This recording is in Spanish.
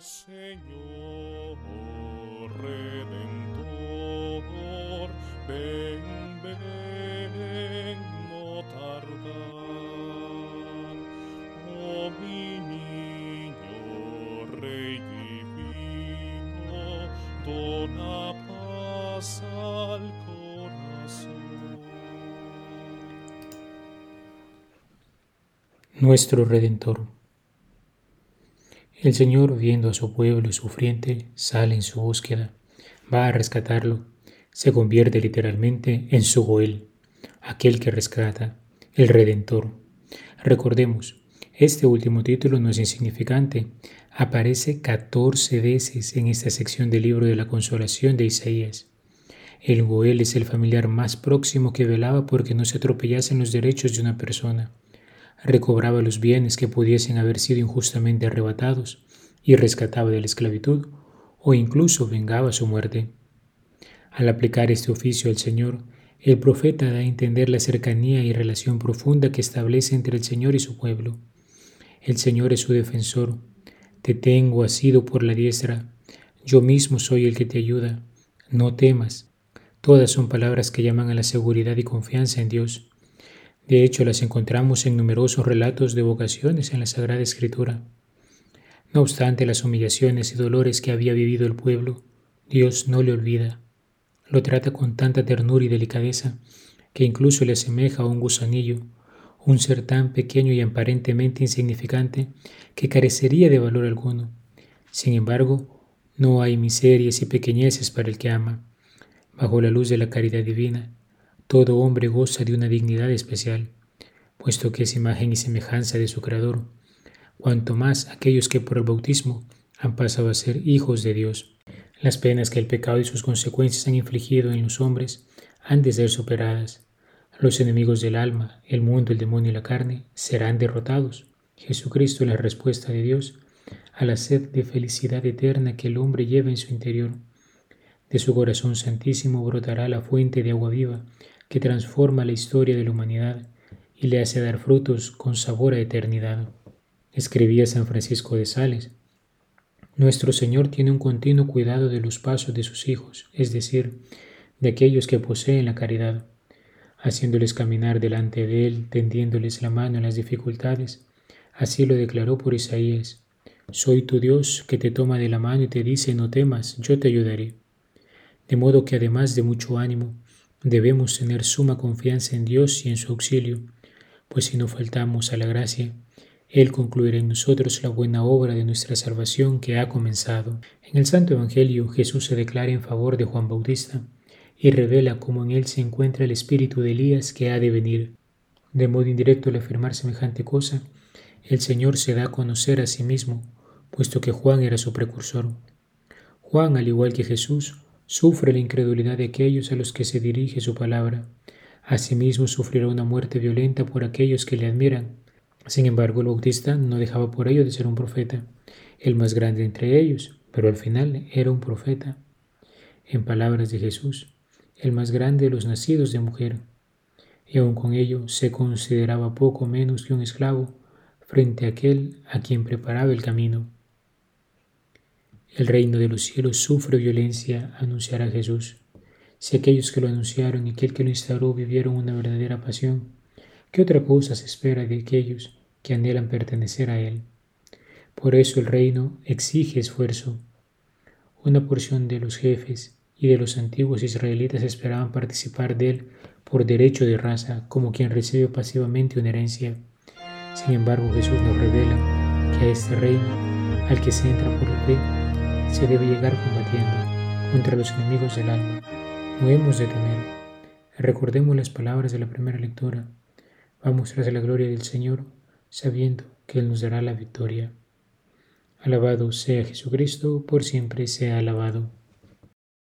Señor Redentor, ven, ven, no tardar. Oh mi niño, Rey divino, dona paz al corazón. Nuestro Redentor. El Señor, viendo a su pueblo sufriente, sale en su búsqueda, va a rescatarlo, se convierte literalmente en su Goel, aquel que rescata, el Redentor. Recordemos, este último título no es insignificante, aparece 14 veces en esta sección del libro de la consolación de Isaías. El Goel es el familiar más próximo que velaba porque no se atropellasen los derechos de una persona recobraba los bienes que pudiesen haber sido injustamente arrebatados y rescataba de la esclavitud o incluso vengaba su muerte. Al aplicar este oficio al Señor, el profeta da a entender la cercanía y relación profunda que establece entre el Señor y su pueblo. El Señor es su defensor. Te tengo asido por la diestra. Yo mismo soy el que te ayuda. No temas. Todas son palabras que llaman a la seguridad y confianza en Dios. De hecho, las encontramos en numerosos relatos de vocaciones en la Sagrada Escritura. No obstante las humillaciones y dolores que había vivido el pueblo, Dios no le olvida. Lo trata con tanta ternura y delicadeza que incluso le asemeja a un gusanillo, un ser tan pequeño y aparentemente insignificante que carecería de valor alguno. Sin embargo, no hay miserias y pequeñeces para el que ama. Bajo la luz de la caridad divina, todo hombre goza de una dignidad especial, puesto que es imagen y semejanza de su Creador, cuanto más aquellos que por el bautismo han pasado a ser hijos de Dios. Las penas que el pecado y sus consecuencias han infligido en los hombres han de ser superadas. Los enemigos del alma, el mundo, el demonio y la carne serán derrotados. Jesucristo es la respuesta de Dios a la sed de felicidad eterna que el hombre lleva en su interior. De su corazón santísimo brotará la fuente de agua viva que transforma la historia de la humanidad y le hace dar frutos con sabor a eternidad. Escribía San Francisco de Sales. Nuestro Señor tiene un continuo cuidado de los pasos de sus hijos, es decir, de aquellos que poseen la caridad, haciéndoles caminar delante de Él, tendiéndoles la mano en las dificultades. Así lo declaró por Isaías. Soy tu Dios que te toma de la mano y te dice, no temas, yo te ayudaré. De modo que además de mucho ánimo, Debemos tener suma confianza en Dios y en su auxilio, pues si no faltamos a la gracia, Él concluirá en nosotros la buena obra de nuestra salvación que ha comenzado. En el Santo Evangelio Jesús se declara en favor de Juan Bautista y revela cómo en él se encuentra el espíritu de Elías que ha de venir. De modo indirecto al afirmar semejante cosa, el Señor se da a conocer a sí mismo, puesto que Juan era su precursor. Juan, al igual que Jesús, sufre la incredulidad de aquellos a los que se dirige su palabra. Asimismo sufrirá una muerte violenta por aquellos que le admiran. Sin embargo, el Bautista no dejaba por ello de ser un profeta, el más grande entre ellos, pero al final era un profeta. En palabras de Jesús, el más grande de los nacidos de mujer, y aun con ello se consideraba poco menos que un esclavo frente a aquel a quien preparaba el camino. El reino de los cielos sufre violencia, anunciará Jesús. Si aquellos que lo anunciaron y aquel que lo instauró vivieron una verdadera pasión, ¿qué otra cosa se espera de aquellos que anhelan pertenecer a Él? Por eso el reino exige esfuerzo. Una porción de los jefes y de los antiguos israelitas esperaban participar de él por derecho de raza, como quien recibe pasivamente una herencia. Sin embargo, Jesús nos revela que a este reino, al que se entra por la fe, se debe llegar combatiendo contra los enemigos del alma. No hemos de temer. Recordemos las palabras de la primera lectura. Vamos tras la gloria del Señor, sabiendo que Él nos dará la victoria. Alabado sea Jesucristo, por siempre sea alabado.